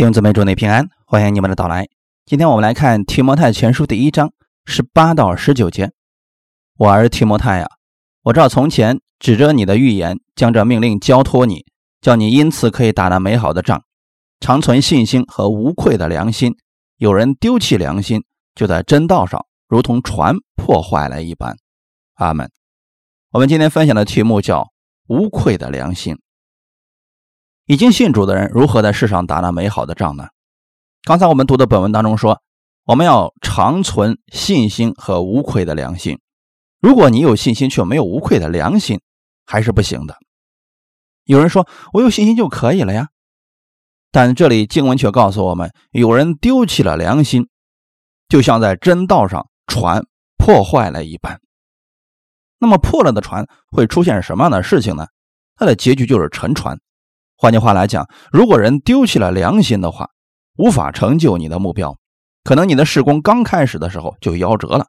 弟兄姊妹，祝你平安，欢迎你们的到来。今天我们来看提摩太前书第一章十八到十九节。我儿提摩太呀，我照从前指着你的预言，将这命令交托你，叫你因此可以打那美好的仗，长存信心和无愧的良心。有人丢弃良心，就在真道上如同船破坏了一般。阿门。我们今天分享的题目叫无愧的良心。已经信主的人如何在世上打那美好的仗呢？刚才我们读的本文当中说，我们要长存信心和无愧的良心。如果你有信心却没有无愧的良心，还是不行的。有人说我有信心就可以了呀，但这里经文却告诉我们，有人丢弃了良心，就像在真道上船破坏了一般。那么破了的船会出现什么样的事情呢？它的结局就是沉船。换句话来讲，如果人丢弃了良心的话，无法成就你的目标，可能你的事工刚开始的时候就夭折了，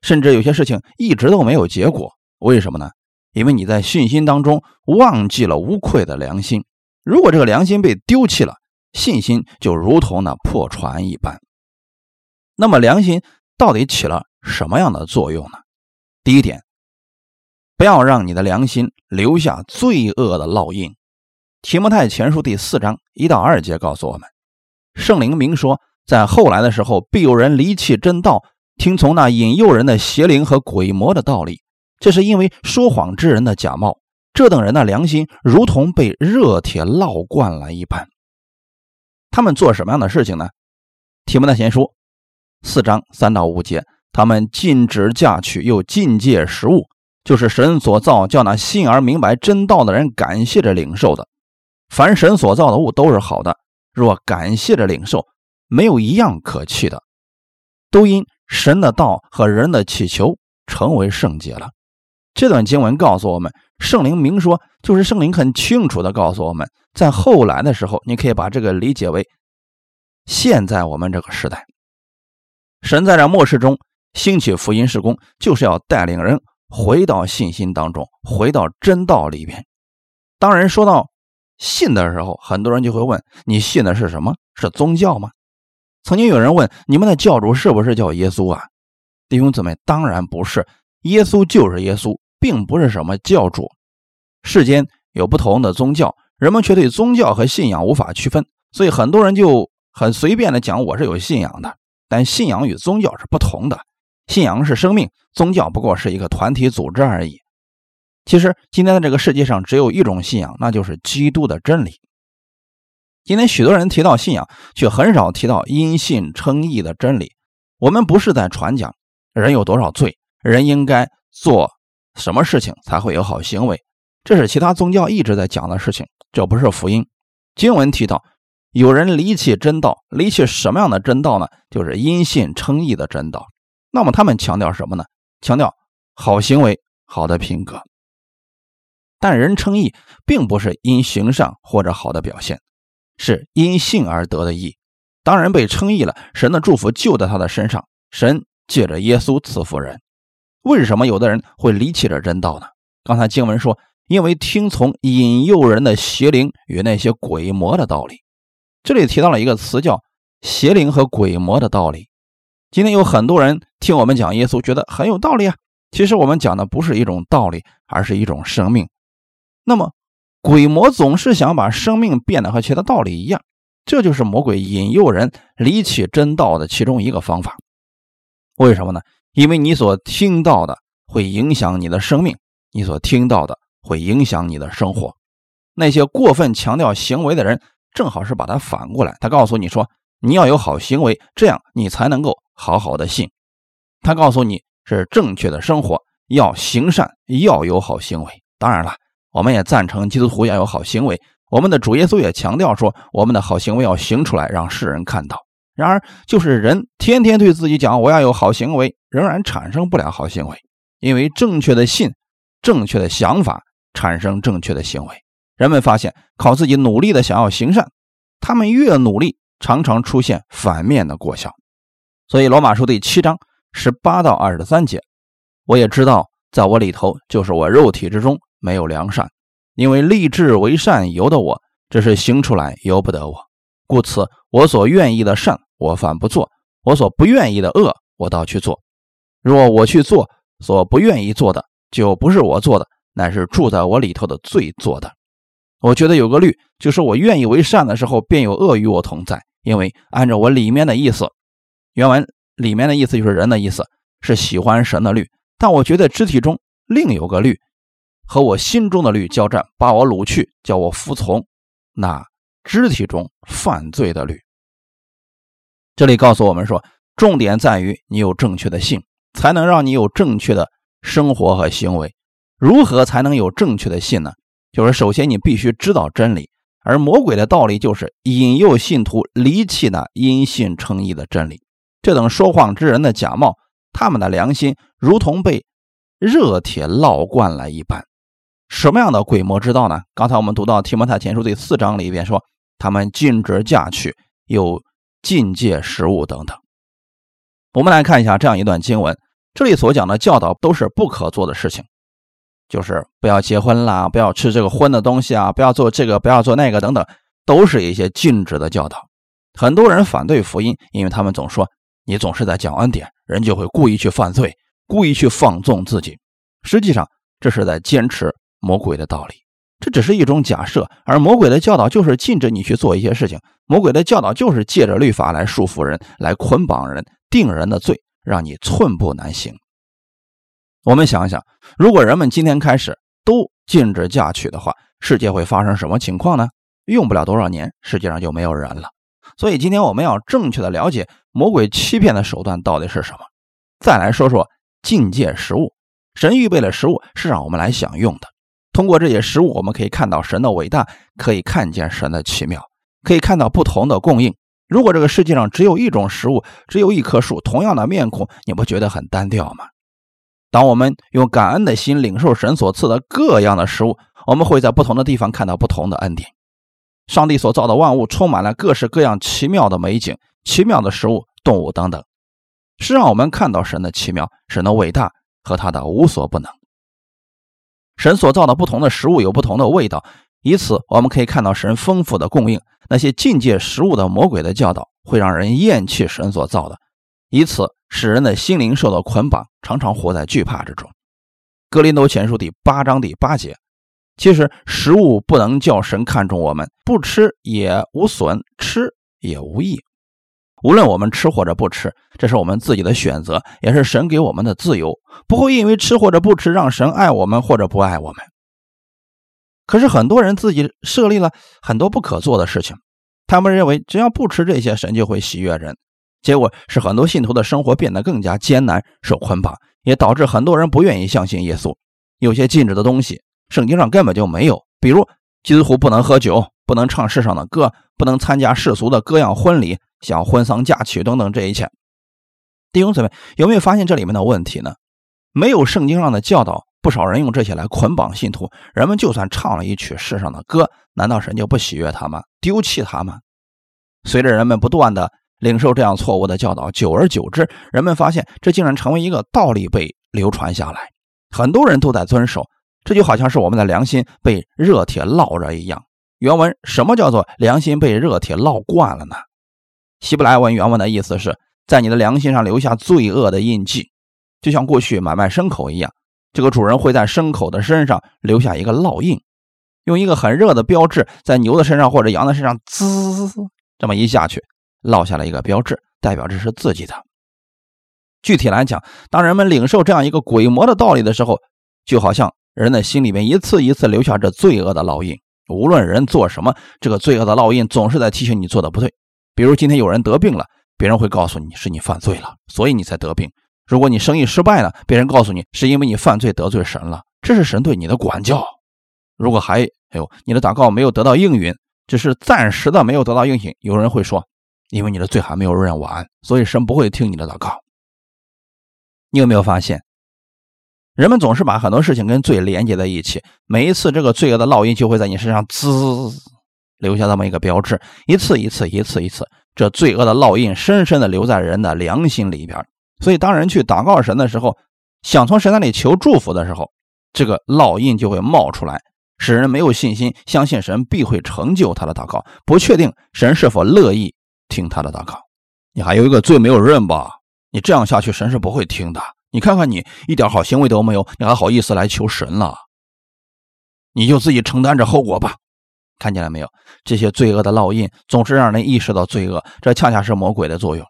甚至有些事情一直都没有结果。为什么呢？因为你在信心当中忘记了无愧的良心。如果这个良心被丢弃了，信心就如同那破船一般。那么良心到底起了什么样的作用呢？第一点，不要让你的良心留下罪恶的烙印。提摩太前书第四章一到二节告诉我们，圣灵明说，在后来的时候，必有人离弃真道，听从那引诱人的邪灵和鬼魔的道理。这是因为说谎之人的假冒，这等人的良心如同被热铁烙惯了一般。他们做什么样的事情呢？提摩太前书四章三到五节，他们禁止嫁娶，又禁戒食物，就是神所造，叫那信而明白真道的人感谢着领受的。凡神所造的物都是好的，若感谢着领受，没有一样可弃的，都因神的道和人的祈求成为圣洁了。这段经文告诉我们，圣灵明说，就是圣灵很清楚的告诉我们，在后来的时候，你可以把这个理解为现在我们这个时代，神在这末世中兴起福音事工，就是要带领人回到信心当中，回到真道里边。当人说到。信的时候，很多人就会问：你信的是什么？是宗教吗？曾经有人问：你们的教主是不是叫耶稣啊？弟兄姊妹，当然不是，耶稣就是耶稣，并不是什么教主。世间有不同的宗教，人们却对宗教和信仰无法区分，所以很多人就很随便的讲我是有信仰的。但信仰与宗教是不同的，信仰是生命，宗教不过是一个团体组织而已。其实，今天的这个世界上只有一种信仰，那就是基督的真理。今天许多人提到信仰，却很少提到因信称义的真理。我们不是在传讲人有多少罪，人应该做什么事情才会有好行为，这是其他宗教一直在讲的事情，这不是福音。经文提到，有人离弃真道，离弃什么样的真道呢？就是因信称义的真道。那么他们强调什么呢？强调好行为、好的品格。但人称义，并不是因行善或者好的表现，是因信而得的义。当人被称义了，神的祝福就在他的身上。神借着耶稣赐福人。为什么有的人会离弃这真道呢？刚才经文说，因为听从引诱人的邪灵与那些鬼魔的道理。这里提到了一个词，叫邪灵和鬼魔的道理。今天有很多人听我们讲耶稣，觉得很有道理啊。其实我们讲的不是一种道理，而是一种生命。那么，鬼魔总是想把生命变得和其他道理一样，这就是魔鬼引诱人离弃真道的其中一个方法。为什么呢？因为你所听到的会影响你的生命，你所听到的会影响你的生活。那些过分强调行为的人，正好是把它反过来。他告诉你说，你要有好行为，这样你才能够好好的信。他告诉你是正确的生活，要行善，要有好行为。当然了。我们也赞成基督徒要有好行为。我们的主耶稣也强调说，我们的好行为要行出来，让世人看到。然而，就是人天天对自己讲我要有好行为，仍然产生不了好行为。因为正确的信、正确的想法产生正确的行为。人们发现，靠自己努力的想要行善，他们越努力，常常出现反面的果效。所以，罗马书第七章十八到二十三节，我也知道，在我里头，就是我肉体之中。没有良善，因为立志为善由得我，这是行出来由不得我。故此，我所愿意的善，我反不做；我所不愿意的恶，我倒去做。若我去做所不愿意做的，就不是我做的，乃是住在我里头的罪做的。我觉得有个律，就是我愿意为善的时候，便有恶与我同在。因为按照我里面的意思，原文里面的意思就是人的意思，是喜欢神的律。但我觉得肢体中另有个律，和我心中的律交战，把我掳去，叫我服从那肢体中犯罪的律。这里告诉我们说，重点在于你有正确的性，才能让你有正确的生活和行为。如何才能有正确的信呢？就是首先你必须知道真理，而魔鬼的道理就是引诱信徒离弃那因信称义的真理。这等说谎之人的假冒，他们的良心如同被热铁烙惯了一般。什么样的鬼魔之道呢？刚才我们读到提摩太前书第四章里边说，他们禁止嫁娶，有禁戒食物等等。我们来看一下这样一段经文，这里所讲的教导都是不可做的事情。就是不要结婚啦，不要吃这个荤的东西啊，不要做这个，不要做那个等等，都是一些禁止的教导。很多人反对福音，因为他们总说你总是在讲恩典，人就会故意去犯罪，故意去放纵自己。实际上，这是在坚持魔鬼的道理。这只是一种假设，而魔鬼的教导就是禁止你去做一些事情。魔鬼的教导就是借着律法来束缚人，来捆绑人，定人的罪，让你寸步难行。我们想想，如果人们今天开始都禁止嫁娶的话，世界会发生什么情况呢？用不了多少年，世界上就没有人了。所以今天我们要正确的了解魔鬼欺骗的手段到底是什么。再来说说境界食物，神预备的食物是让我们来享用的。通过这些食物，我们可以看到神的伟大，可以看见神的奇妙，可以看到不同的供应。如果这个世界上只有一种食物，只有一棵树，同样的面孔，你不觉得很单调吗？当我们用感恩的心领受神所赐的各样的食物，我们会在不同的地方看到不同的恩典。上帝所造的万物充满了各式各样奇妙的美景、奇妙的食物、动物等等，是让我们看到神的奇妙、神的伟大和他的无所不能。神所造的不同的食物有不同的味道，以此我们可以看到神丰富的供应。那些境界食物的魔鬼的教导会让人厌弃神所造的，以此。使人的心灵受到捆绑，常常活在惧怕之中。格林多前书第八章第八节，其实食物不能叫神看重我们，不吃也无损，吃也无益。无论我们吃或者不吃，这是我们自己的选择，也是神给我们的自由，不会因为吃或者不吃让神爱我们或者不爱我们。可是很多人自己设立了很多不可做的事情，他们认为只要不吃这些，神就会喜悦人。结果是很多信徒的生活变得更加艰难，受捆绑，也导致很多人不愿意相信耶稣。有些禁止的东西，圣经上根本就没有，比如基督徒不能喝酒，不能唱世上的歌，不能参加世俗的各样婚礼，像婚丧嫁娶等等这一切。弟兄姊妹，有没有发现这里面的问题呢？没有圣经上的教导，不少人用这些来捆绑信徒。人们就算唱了一曲世上的歌，难道神就不喜悦他吗？丢弃他吗？随着人们不断的。领受这样错误的教导，久而久之，人们发现这竟然成为一个道理被流传下来，很多人都在遵守。这就好像是我们的良心被热铁烙着一样。原文什么叫做良心被热铁烙惯了呢？希伯来文原文的意思是在你的良心上留下罪恶的印记，就像过去买卖牲口一样，这个主人会在牲口的身上留下一个烙印，用一个很热的标志在牛的身上或者羊的身上滋滋滋这么一下去。烙下了一个标志，代表这是自己的。具体来讲，当人们领受这样一个鬼魔的道理的时候，就好像人的心里面一次一次留下这罪恶的烙印。无论人做什么，这个罪恶的烙印总是在提醒你做的不对。比如今天有人得病了，别人会告诉你是你犯罪了，所以你才得病。如果你生意失败了，别人告诉你是因为你犯罪得罪神了，这是神对你的管教。如果还哎呦，你的祷告没有得到应允，只是暂时的没有得到应允，有人会说。因为你的罪还没有认完，所以神不会听你的祷告。你有没有发现，人们总是把很多事情跟罪连接在一起？每一次这个罪恶的烙印就会在你身上滋留下这么一个标志，一次一次一次一次，这罪恶的烙印深深的留在人的良心里边。所以，当人去祷告神的时候，想从神那里求祝福的时候，这个烙印就会冒出来，使人没有信心，相信神必会成就他的祷告，不确定神是否乐意听他的祷告。你还有一个罪没有认吧？你这样下去，神是不会听的。你看看你一点好行为都没有，你还好意思来求神了？你就自己承担着后果吧。看见了没有？这些罪恶的烙印总是让人意识到罪恶，这恰恰是魔鬼的作用，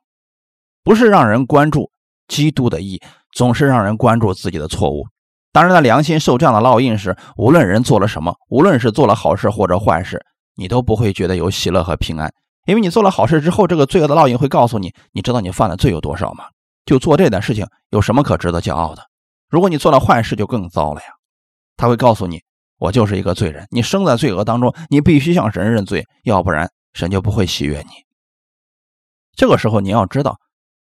不是让人关注基督的义，总是让人关注自己的错误。当人的良心受这样的烙印时，无论人做了什么，无论是做了好事或者坏事，你都不会觉得有喜乐和平安，因为你做了好事之后，这个罪恶的烙印会告诉你，你知道你犯的罪有多少吗？就做这点事情有什么可值得骄傲的？如果你做了坏事，就更糟了呀。他会告诉你。我就是一个罪人，你生在罪恶当中，你必须向神认罪，要不然神就不会喜悦你。这个时候你要知道，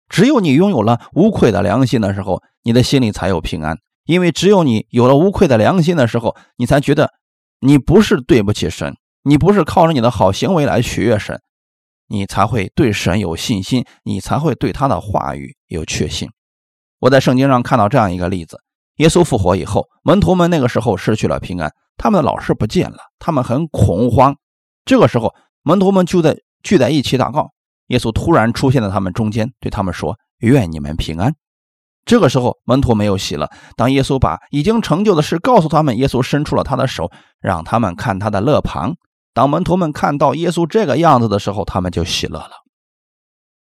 只有你拥有了无愧的良心的时候，你的心里才有平安。因为只有你有了无愧的良心的时候，你才觉得你不是对不起神，你不是靠着你的好行为来取悦神，你才会对神有信心，你才会对他的话语有确信。我在圣经上看到这样一个例子：耶稣复活以后，门徒们那个时候失去了平安。他们的老师不见了，他们很恐慌。这个时候，门徒们就在聚在一起祷告。耶稣突然出现在他们中间，对他们说：“愿你们平安。”这个时候，门徒没有喜了。当耶稣把已经成就的事告诉他们，耶稣伸出了他的手，让他们看他的肋旁。当门徒们看到耶稣这个样子的时候，他们就喜乐了。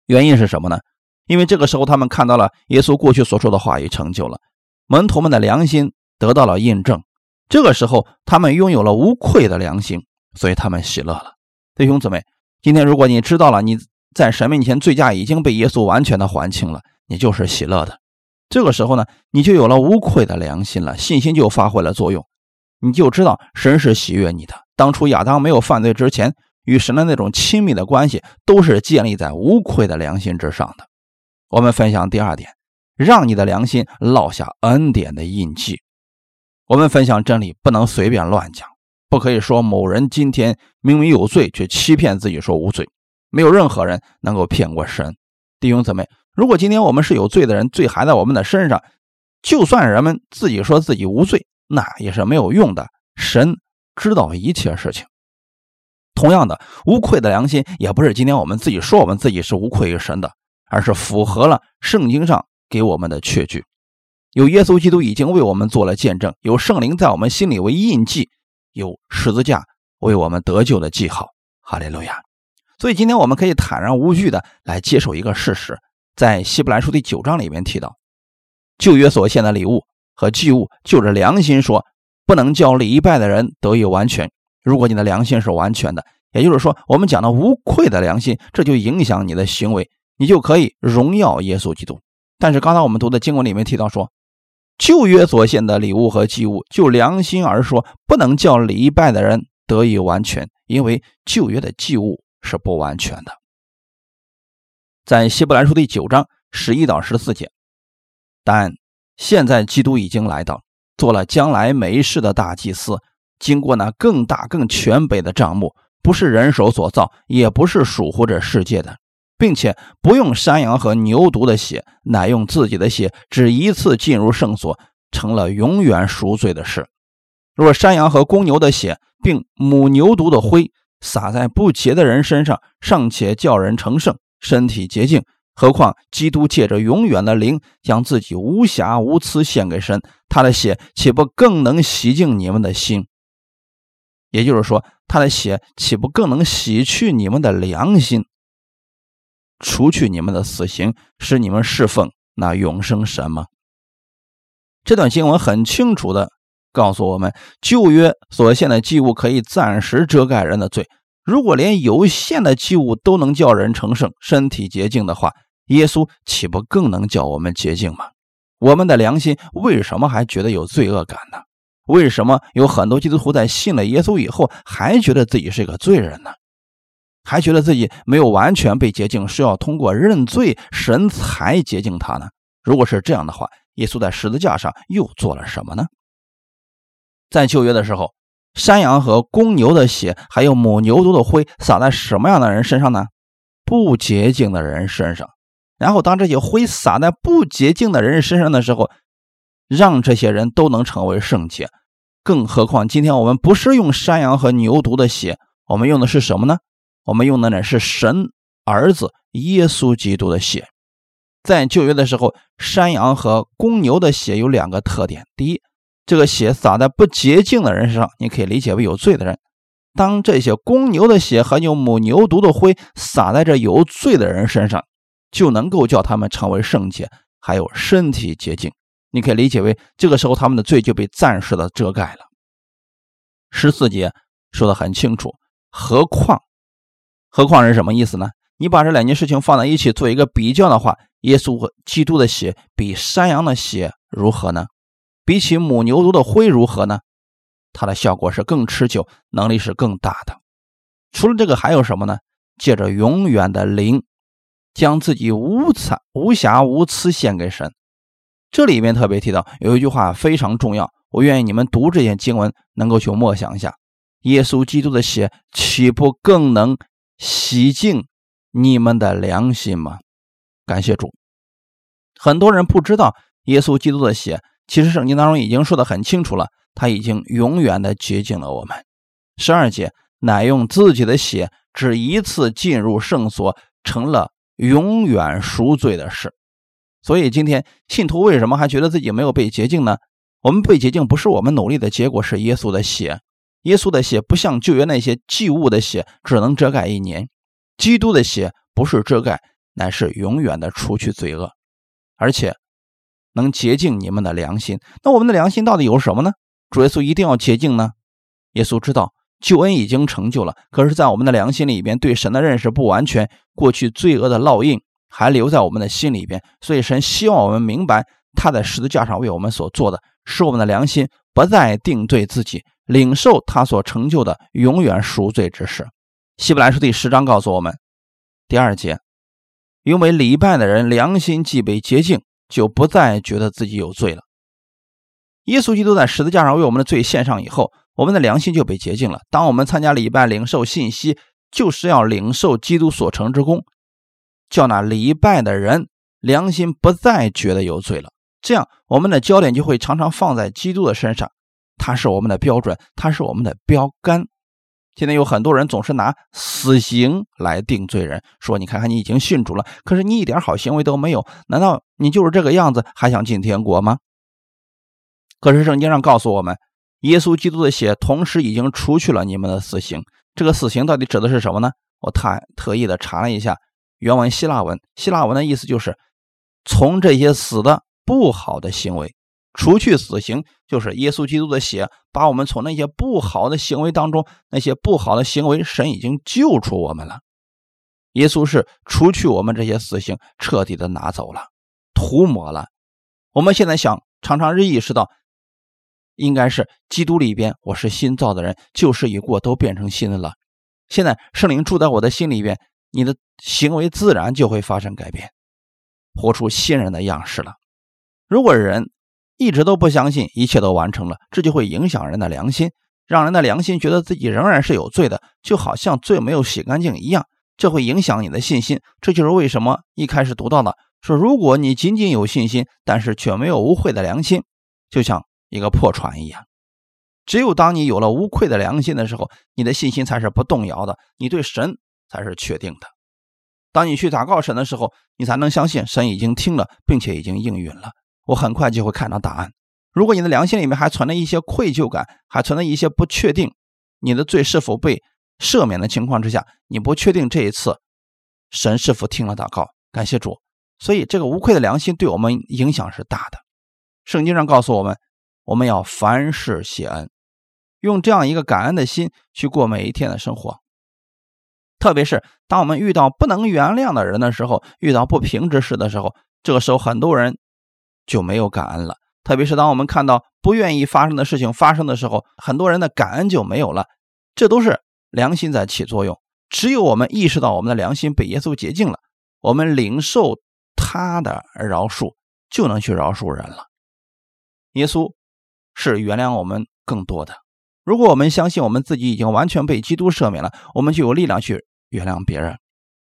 原因是什么呢？因为这个时候他们看到了耶稣过去所说的话语成就了，门徒们的良心得到了印证。这个时候，他们拥有了无愧的良心，所以他们喜乐了。弟兄姊妹，今天如果你知道了你在神面前罪驾已经被耶稣完全的还清了，你就是喜乐的。这个时候呢，你就有了无愧的良心了，信心就发挥了作用，你就知道神是喜悦你的。当初亚当没有犯罪之前，与神的那种亲密的关系，都是建立在无愧的良心之上的。我们分享第二点，让你的良心烙下恩典的印记。我们分享真理不能随便乱讲，不可以说某人今天明明有罪，却欺骗自己说无罪。没有任何人能够骗过神。弟兄姊妹，如果今天我们是有罪的人，罪还在我们的身上，就算人们自己说自己无罪，那也是没有用的。神知道一切事情。同样的，无愧的良心也不是今天我们自己说我们自己是无愧于神的，而是符合了圣经上给我们的确据。有耶稣基督已经为我们做了见证，有圣灵在我们心里为印记，有十字架为我们得救的记号。哈利路亚！所以今天我们可以坦然无惧的来接受一个事实，在希伯来书第九章里面提到，旧约所献的礼物和祭物，就着良心说，不能叫礼拜的人得以完全。如果你的良心是完全的，也就是说，我们讲的无愧的良心，这就影响你的行为，你就可以荣耀耶稣基督。但是刚才我们读的经文里面提到说。旧约所献的礼物和祭物，就良心而说，不能叫礼拜的人得以完全，因为旧约的祭物是不完全的。在希伯来书第九章十一到十四节，但现在基督已经来到，做了将来没事的大祭司，经过那更大更全备的帐幕，不是人手所造，也不是属乎这世界的。并且不用山羊和牛犊的血，乃用自己的血，只一次进入圣所，成了永远赎罪的事。若山羊和公牛的血，并母牛犊的灰撒在不洁的人身上，尚且叫人成圣，身体洁净，何况基督借着永远的灵，将自己无瑕无疵献给神，他的血岂不更能洗净你们的心？也就是说，他的血岂不更能洗去你们的良心？除去你们的死刑，使你们侍奉那永生神吗？这段经文很清楚的告诉我们，旧约所献的祭物可以暂时遮盖人的罪。如果连有限的祭物都能叫人成圣、身体洁净的话，耶稣岂不更能叫我们洁净吗？我们的良心为什么还觉得有罪恶感呢？为什么有很多基督徒在信了耶稣以后，还觉得自己是个罪人呢？还觉得自己没有完全被洁净，是要通过认罪神才洁净他呢？如果是这样的话，耶稣在十字架上又做了什么呢？在旧约的时候，山羊和公牛的血，还有母牛犊的灰，撒在什么样的人身上呢？不洁净的人身上。然后，当这些灰撒在不洁净的人身上的时候，让这些人都能成为圣洁，更何况今天我们不是用山羊和牛犊的血，我们用的是什么呢？我们用的呢是神儿子耶稣基督的血。在旧约的时候，山羊和公牛的血有两个特点：第一，这个血洒在不洁净的人身上，你可以理解为有罪的人；当这些公牛的血和牛母牛犊的灰洒在这有罪的人身上，就能够叫他们成为圣洁，还有身体洁净。你可以理解为这个时候他们的罪就被暂时的遮盖了。十四节说的很清楚，何况，何况是什么意思呢？你把这两件事情放在一起做一个比较的话，耶稣基督的血比山羊的血如何呢？比起母牛犊的灰如何呢？它的效果是更持久，能力是更大的。除了这个还有什么呢？借着永远的灵，将自己无惨无瑕无疵献给神。这里面特别提到有一句话非常重要，我愿意你们读这些经文能够去默想一下：耶稣基督的血岂不更能洗净？你们的良心吗？感谢主。很多人不知道耶稣基督的血，其实圣经当中已经说的很清楚了，他已经永远的洁净了我们。十二节乃用自己的血，只一次进入圣所，成了永远赎罪的事。所以今天信徒为什么还觉得自己没有被洁净呢？我们被洁净不是我们努力的结果，是耶稣的血。耶稣的血不像旧约那些祭物的血，只能遮盖一年。基督的血不是遮盖，乃是永远的除去罪恶，而且能洁净你们的良心。那我们的良心到底有什么呢？主耶稣一定要洁净呢？耶稣知道救恩已经成就了，可是，在我们的良心里边，对神的认识不完全，过去罪恶的烙印还留在我们的心里边。所以，神希望我们明白他在十字架上为我们所做的，使我们的良心不再定罪自己，领受他所成就的永远赎罪之事。希伯来书第十章告诉我们，第二节，因为礼拜的人良心既被洁净，就不再觉得自己有罪了。耶稣基督在十字架上为我们的罪献上以后，我们的良心就被洁净了。当我们参加礼拜、领受信息，就是要领受基督所成之功，叫那礼拜的人良心不再觉得有罪了。这样，我们的焦点就会常常放在基督的身上，他是我们的标准，他是我们的标杆。现在有很多人总是拿死刑来定罪人，说：“你看看，你已经信主了，可是你一点好行为都没有，难道你就是这个样子，还想进天国吗？”可是圣经上告诉我们，耶稣基督的血同时已经除去了你们的死刑。这个死刑到底指的是什么呢？我太特意的查了一下原文希腊文，希腊文的意思就是从这些死的不好的行为。除去死刑，就是耶稣基督的血，把我们从那些不好的行为当中，那些不好的行为，神已经救出我们了。耶稣是除去我们这些死刑，彻底的拿走了，涂抹了。我们现在想，常常意识到，应该是基督里边，我是新造的人，旧事已过，都变成新的了。现在圣灵住在我的心里边，你的行为自然就会发生改变，活出新人的样式了。如果人，一直都不相信一切都完成了，这就会影响人的良心，让人的良心觉得自己仍然是有罪的，就好像罪没有洗干净一样。这会影响你的信心。这就是为什么一开始读到的说，如果你仅仅有信心，但是却没有无愧的良心，就像一个破船一样。只有当你有了无愧的良心的时候，你的信心才是不动摇的，你对神才是确定的。当你去祷告神的时候，你才能相信神已经听了，并且已经应允了。我很快就会看到答案。如果你的良心里面还存着一些愧疚感，还存在一些不确定，你的罪是否被赦免的情况之下，你不确定这一次神是否听了祷告。感谢主，所以这个无愧的良心对我们影响是大的。圣经上告诉我们，我们要凡事谢恩，用这样一个感恩的心去过每一天的生活。特别是当我们遇到不能原谅的人的时候，遇到不平之事的时候，这个时候很多人。就没有感恩了，特别是当我们看到不愿意发生的事情发生的时候，很多人的感恩就没有了。这都是良心在起作用。只有我们意识到我们的良心被耶稣洁净了，我们领受他的饶恕，就能去饶恕人了。耶稣是原谅我们更多的。如果我们相信我们自己已经完全被基督赦免了，我们就有力量去原谅别人，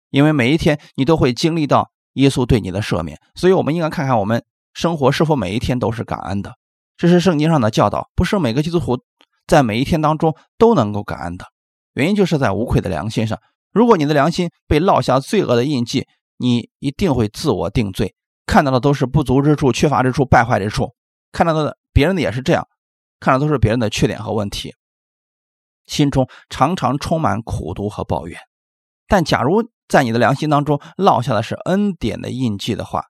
因为每一天你都会经历到耶稣对你的赦免。所以，我们应该看看我们。生活是否每一天都是感恩的？这是圣经上的教导，不是每个基督徒在每一天当中都能够感恩的。原因就是在无愧的良心上。如果你的良心被烙下罪恶的印记，你一定会自我定罪，看到的都是不足之处、缺乏之处、败坏之处，看到的别人的也是这样，看到都是别人的缺点和问题，心中常常充满苦毒和抱怨。但假如在你的良心当中烙下的是恩典的印记的话，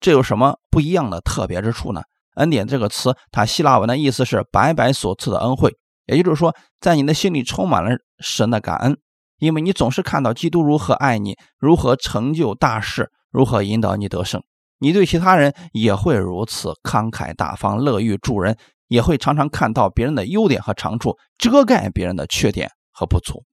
这有什么不一样的特别之处呢？恩典这个词，它希腊文的意思是白白所赐的恩惠，也就是说，在你的心里充满了神的感恩。因为你总是看到基督如何爱你，如何成就大事，如何引导你得胜，你对其他人也会如此慷慨大方、乐于助人，也会常常看到别人的优点和长处，遮盖别人的缺点和不足。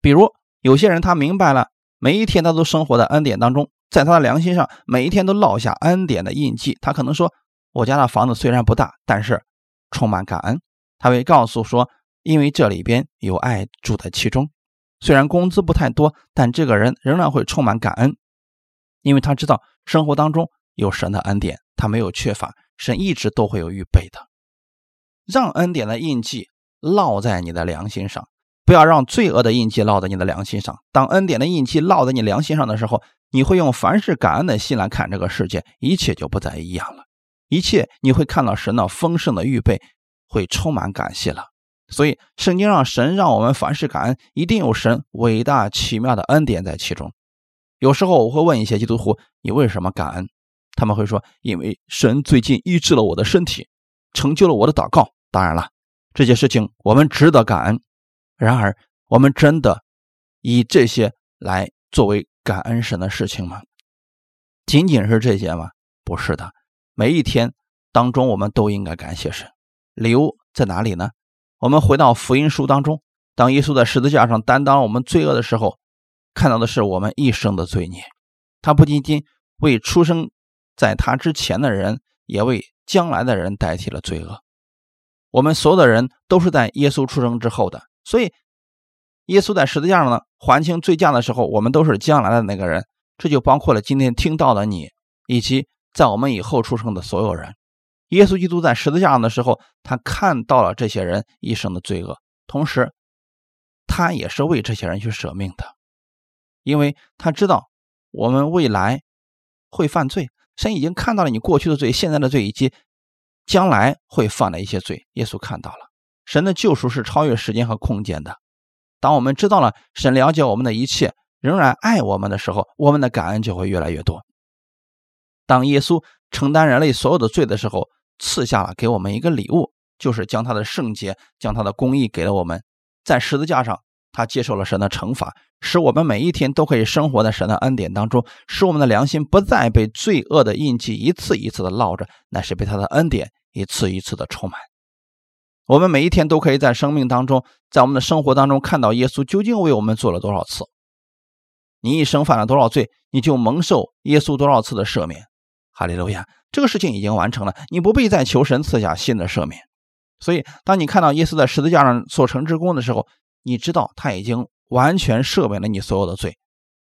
比如有些人他明白了，每一天他都生活在恩典当中，在他的良心上每一天都烙下恩典的印记。他可能说：“我家的房子虽然不大，但是充满感恩。”他会告诉说：“因为这里边有爱住在其中。”虽然工资不太多，但这个人仍然会充满感恩，因为他知道生活当中有神的恩典，他没有缺乏，神一直都会有预备的。让恩典的印记烙在你的良心上，不要让罪恶的印记烙在你的良心上。当恩典的印记烙在你良心上的时候，你会用凡是感恩的心来看这个世界，一切就不再一样了。一切你会看到神的丰盛的预备，会充满感谢了。所以，圣经让神让我们凡事感恩，一定有神伟大奇妙的恩典在其中。有时候我会问一些基督徒：“你为什么感恩？”他们会说：“因为神最近医治了我的身体，成就了我的祷告。”当然了，这些事情我们值得感恩。然而，我们真的以这些来作为感恩神的事情吗？仅仅是这些吗？不是的。每一天当中，我们都应该感谢神。理由在哪里呢？我们回到福音书当中，当耶稣在十字架上担当我们罪恶的时候，看到的是我们一生的罪孽。他不仅仅为出生在他之前的人，也为将来的人代替了罪恶。我们所有的人都是在耶稣出生之后的，所以耶稣在十字架上呢还清罪价的时候，我们都是将来的那个人。这就包括了今天听到的你，以及在我们以后出生的所有人。耶稣基督在十字架上的时候，他看到了这些人一生的罪恶，同时，他也是为这些人去舍命的，因为他知道我们未来会犯罪，神已经看到了你过去的罪、现在的罪以及将来会犯的一些罪。耶稣看到了，神的救赎是超越时间和空间的。当我们知道了神了解我们的一切，仍然爱我们的时候，我们的感恩就会越来越多。当耶稣承担人类所有的罪的时候，赐下了给我们一个礼物，就是将他的圣洁、将他的公义给了我们。在十字架上，他接受了神的惩罚，使我们每一天都可以生活在神的恩典当中，使我们的良心不再被罪恶的印记一次一次的烙着，乃是被他的恩典一次一次的充满。我们每一天都可以在生命当中，在我们的生活当中看到耶稣究竟为我们做了多少次。你一生犯了多少罪，你就蒙受耶稣多少次的赦免。哈利路亚。这个事情已经完成了，你不必再求神赐下新的赦免。所以，当你看到耶稣在十字架上所成之功的时候，你知道他已经完全赦免了你所有的罪，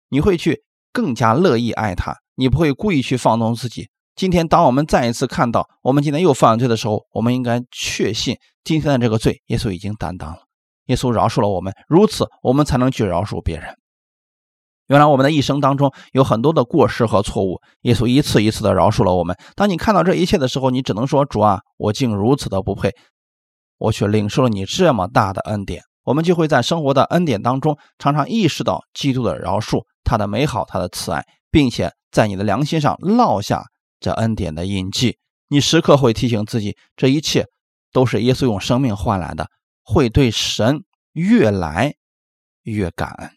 你会去更加乐意爱他，你不会故意去放纵自己。今天，当我们再一次看到我们今天又犯了罪的时候，我们应该确信今天的这个罪，耶稣已经担当了，耶稣饶恕了我们，如此我们才能去饶恕别人。原来我们的一生当中有很多的过失和错误，耶稣一次一次的饶恕了我们。当你看到这一切的时候，你只能说：“主啊，我竟如此的不配，我却领受了你这么大的恩典。”我们就会在生活的恩典当中，常常意识到基督的饶恕、他的美好、他的慈爱，并且在你的良心上烙下这恩典的印记。你时刻会提醒自己，这一切都是耶稣用生命换来的，会对神越来越感恩。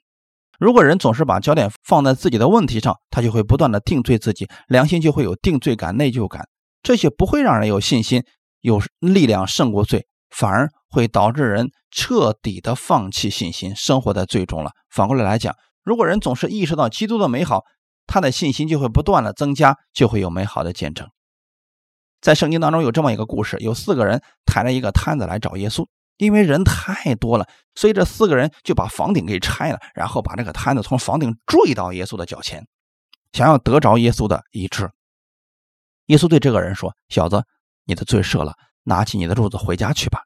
如果人总是把焦点放在自己的问题上，他就会不断的定罪自己，良心就会有定罪感、内疚感，这些不会让人有信心、有力量胜过罪，反而会导致人彻底的放弃信心，生活在罪中了。反过来来讲，如果人总是意识到基督的美好，他的信心就会不断的增加，就会有美好的见证。在圣经当中有这么一个故事，有四个人抬着一个摊子来找耶稣。因为人太多了，所以这四个人就把房顶给拆了，然后把这个摊子从房顶坠到耶稣的脚前，想要得着耶稣的医治。耶稣对这个人说：“小子，你的罪赦了，拿起你的褥子回家去吧。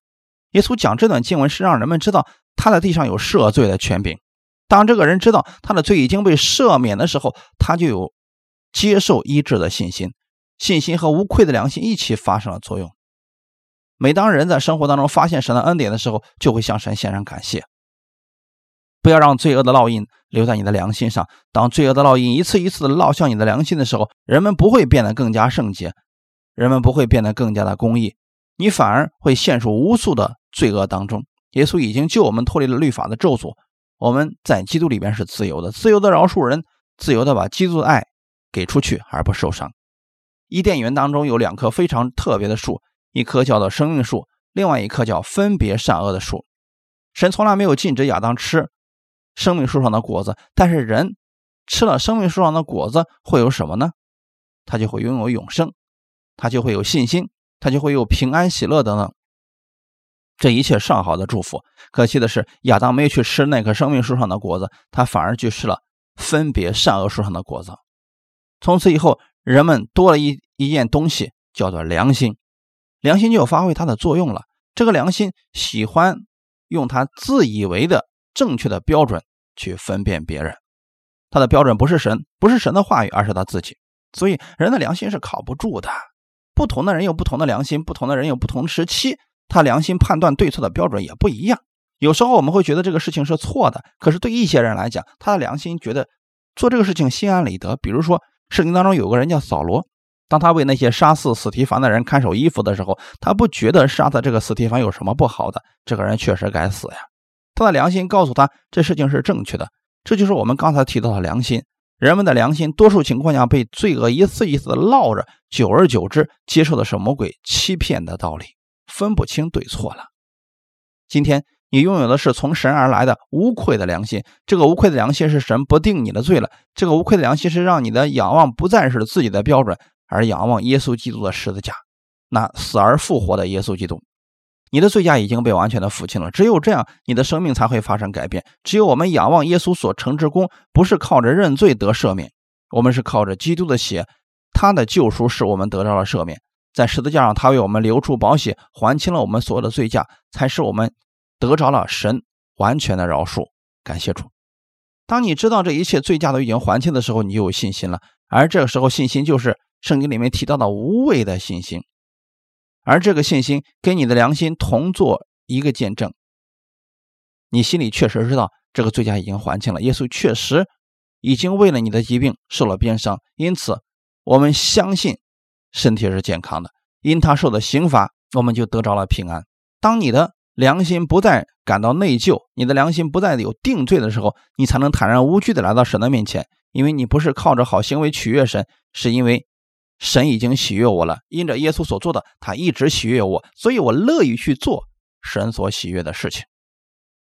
耶稣讲这段经文是让人们知道他在地上有赦罪的权柄。当这个人知道他的罪已经被赦免的时候，他就有接受医治的信心，信心和无愧的良心一起发生了作用。每当人在生活当中发现神的恩典的时候，就会向神献上感谢。不要让罪恶的烙印留在你的良心上。当罪恶的烙印一次一次的烙向你的良心的时候，人们不会变得更加圣洁，人们不会变得更加的公义，你反而会陷入无数的罪恶当中。耶稣已经救我们脱离了律法的咒诅，我们在基督里边是自由的，自由的饶恕人，自由的把基督的爱给出去而不受伤。伊甸园当中有两棵非常特别的树。一棵叫做生命树，另外一棵叫分别善恶的树。神从来没有禁止亚当吃生命树上的果子，但是人吃了生命树上的果子会有什么呢？他就会拥有永生，他就会有信心，他就会有平安喜乐等等。这一切上好的祝福。可惜的是，亚当没有去吃那棵生命树上的果子，他反而去吃了分别善恶树上的果子。从此以后，人们多了一一件东西，叫做良心。良心就发挥它的作用了。这个良心喜欢用他自以为的正确的标准去分辨别人，他的标准不是神，不是神的话语，而是他自己。所以人的良心是靠不住的。不同的人有不同的良心，不同的人有不同时期，他良心判断对错的标准也不一样。有时候我们会觉得这个事情是错的，可是对一些人来讲，他的良心觉得做这个事情心安理得。比如说，圣经当中有个人叫扫罗。当他为那些杀死史提凡的人看守衣服的时候，他不觉得杀的这个史提凡有什么不好的。这个人确实该死呀。他的良心告诉他这事情是正确的。这就是我们刚才提到的良心。人们的良心多数情况下被罪恶一次一次的烙着，久而久之接受的是魔鬼欺骗的道理，分不清对错了。今天你拥有的是从神而来的无愧的良心。这个无愧的良心是神不定你的罪了。这个无愧的良心是让你的仰望不再是自己的标准。而仰望耶稣基督的十字架，那死而复活的耶稣基督，你的罪驾已经被完全的付清了。只有这样，你的生命才会发生改变。只有我们仰望耶稣所成之功，不是靠着认罪得赦免，我们是靠着基督的血，他的救赎使我们得到了赦免。在十字架上，他为我们流出宝血，还清了我们所有的罪驾，才使我们得着了神完全的饶恕。感谢主。当你知道这一切罪驾都已经还清的时候，你就有信心了。而这个时候，信心就是。圣经里面提到的无畏的信心，而这个信心跟你的良心同做一个见证。你心里确实知道这个罪驾已经还清了，耶稣确实已经为了你的疾病受了鞭伤，因此我们相信身体是健康的。因他受的刑罚，我们就得着了平安。当你的良心不再感到内疚，你的良心不再有定罪的时候，你才能坦然无惧地来到神的面前，因为你不是靠着好行为取悦神，是因为。神已经喜悦我了，因着耶稣所做的，他一直喜悦我，所以我乐意去做神所喜悦的事情。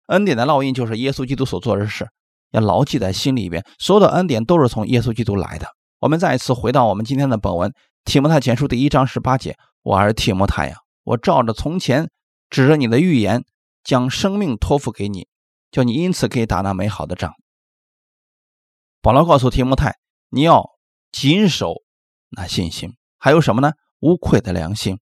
恩典的烙印就是耶稣基督所做的事，要牢记在心里边。所有的恩典都是从耶稣基督来的。我们再一次回到我们今天的本文，《提摩太前书》第一章十八节：“我儿提摩太呀，我照着从前指着你的预言，将生命托付给你，叫你因此可以打那美好的仗。”保罗告诉提摩太：“你要谨守。”那信心还有什么呢？无愧的良心。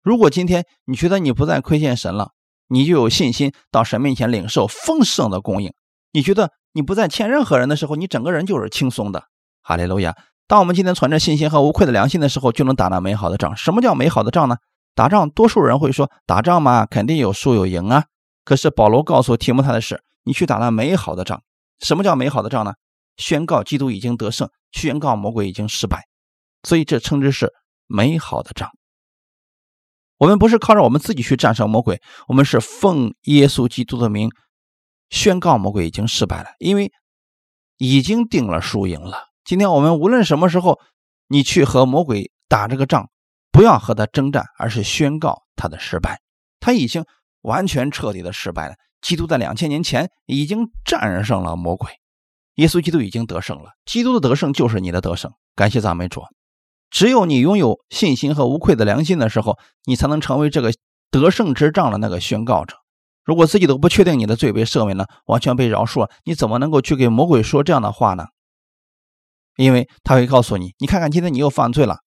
如果今天你觉得你不再亏欠神了，你就有信心到神面前领受丰盛的供应。你觉得你不再欠任何人的时候，你整个人就是轻松的。哈利路亚！当我们今天存着信心和无愧的良心的时候，就能打那美好的仗。什么叫美好的仗呢？打仗，多数人会说打仗嘛，肯定有输有赢啊。可是保罗告诉提摩太的是，你去打那美好的仗。什么叫美好的仗呢？宣告基督已经得胜，宣告魔鬼已经失败。所以这称之是美好的仗。我们不是靠着我们自己去战胜魔鬼，我们是奉耶稣基督的名宣告魔鬼已经失败了，因为已经定了输赢了。今天我们无论什么时候你去和魔鬼打这个仗，不要和他征战，而是宣告他的失败。他已经完全彻底的失败了。基督在两千年前已经战胜了魔鬼，耶稣基督已经得胜了。基督的得胜就是你的得胜。感谢赞美主。只有你拥有信心和无愧的良心的时候，你才能成为这个得胜之仗的那个宣告者。如果自己都不确定你的罪被赦免了，完全被饶恕了，你怎么能够去给魔鬼说这样的话呢？因为他会告诉你，你看看今天你又犯罪了。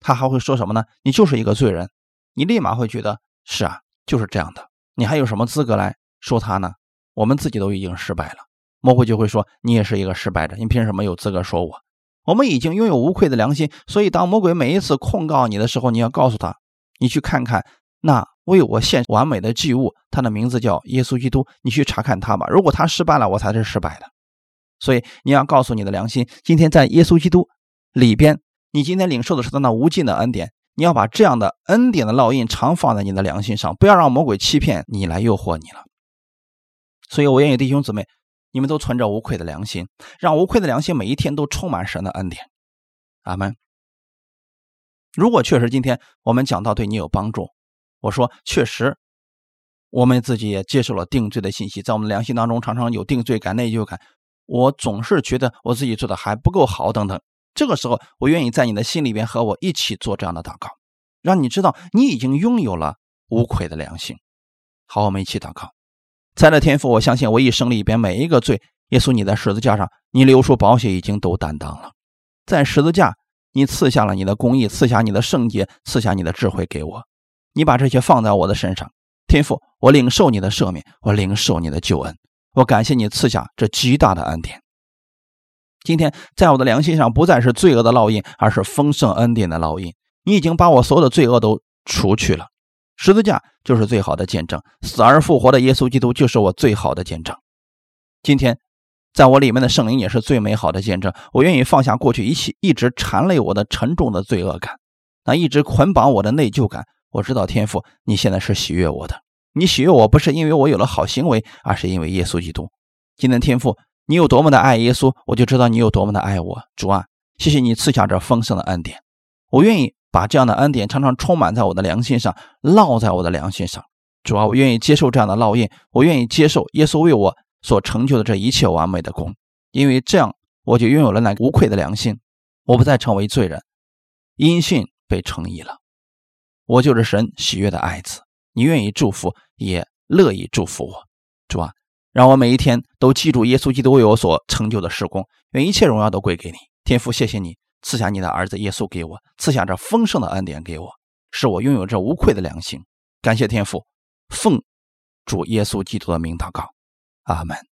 他还会说什么呢？你就是一个罪人，你立马会觉得是啊，就是这样的。你还有什么资格来说他呢？我们自己都已经失败了。魔鬼就会说你也是一个失败者，你凭什么有资格说我？我们已经拥有无愧的良心，所以当魔鬼每一次控告你的时候，你要告诉他，你去看看那为我献完美的祭物，他的名字叫耶稣基督，你去查看他吧。如果他失败了，我才是失败的。所以你要告诉你的良心，今天在耶稣基督里边，你今天领受的是他那无尽的恩典。你要把这样的恩典的烙印常放在你的良心上，不要让魔鬼欺骗你来诱惑你了。所以我愿意弟兄姊妹。你们都存着无愧的良心，让无愧的良心每一天都充满神的恩典。阿门。如果确实今天我们讲到对你有帮助，我说确实，我们自己也接受了定罪的信息，在我们良心当中常常有定罪感、内疚感。我总是觉得我自己做的还不够好，等等。这个时候，我愿意在你的心里边和我一起做这样的祷告，让你知道你已经拥有了无愧的良心。好，我们一起祷告。在的天赋，我相信我一生里边每一个罪，耶稣你在十字架上，你流出宝血已经都担当了。在十字架，你赐下了你的公义，赐下你的圣洁，赐下你的智慧给我。你把这些放在我的身上，天赋，我领受你的赦免，我领受你的救恩，我感谢你赐下这极大的恩典。今天在我的良心上不再是罪恶的烙印，而是丰盛恩典的烙印。你已经把我所有的罪恶都除去了。十字架就是最好的见证，死而复活的耶稣基督就是我最好的见证。今天，在我里面的圣灵也是最美好的见证。我愿意放下过去一切一直缠累我的沉重的罪恶感，那一直捆绑我的内疚感。我知道天父，你现在是喜悦我的。你喜悦我不是因为我有了好行为，而是因为耶稣基督。今天天父，你有多么的爱耶稣，我就知道你有多么的爱我。主啊，谢谢你赐下这丰盛的恩典，我愿意。把这样的恩典常常充满在我的良心上，烙在我的良心上。主啊，我愿意接受这样的烙印，我愿意接受耶稣为我所成就的这一切完美的功，因为这样我就拥有了那无愧的良心，我不再成为罪人，因信被称义了。我就是神喜悦的爱子，你愿意祝福，也乐意祝福我。主啊，让我每一天都记住耶稣基督为我所成就的事工，愿一切荣耀都归给你，天父，谢谢你。赐下你的儿子耶稣给我，赐下这丰盛的恩典给我，使我拥有这无愧的良心。感谢天父，奉主耶稣基督的名祷告，阿门。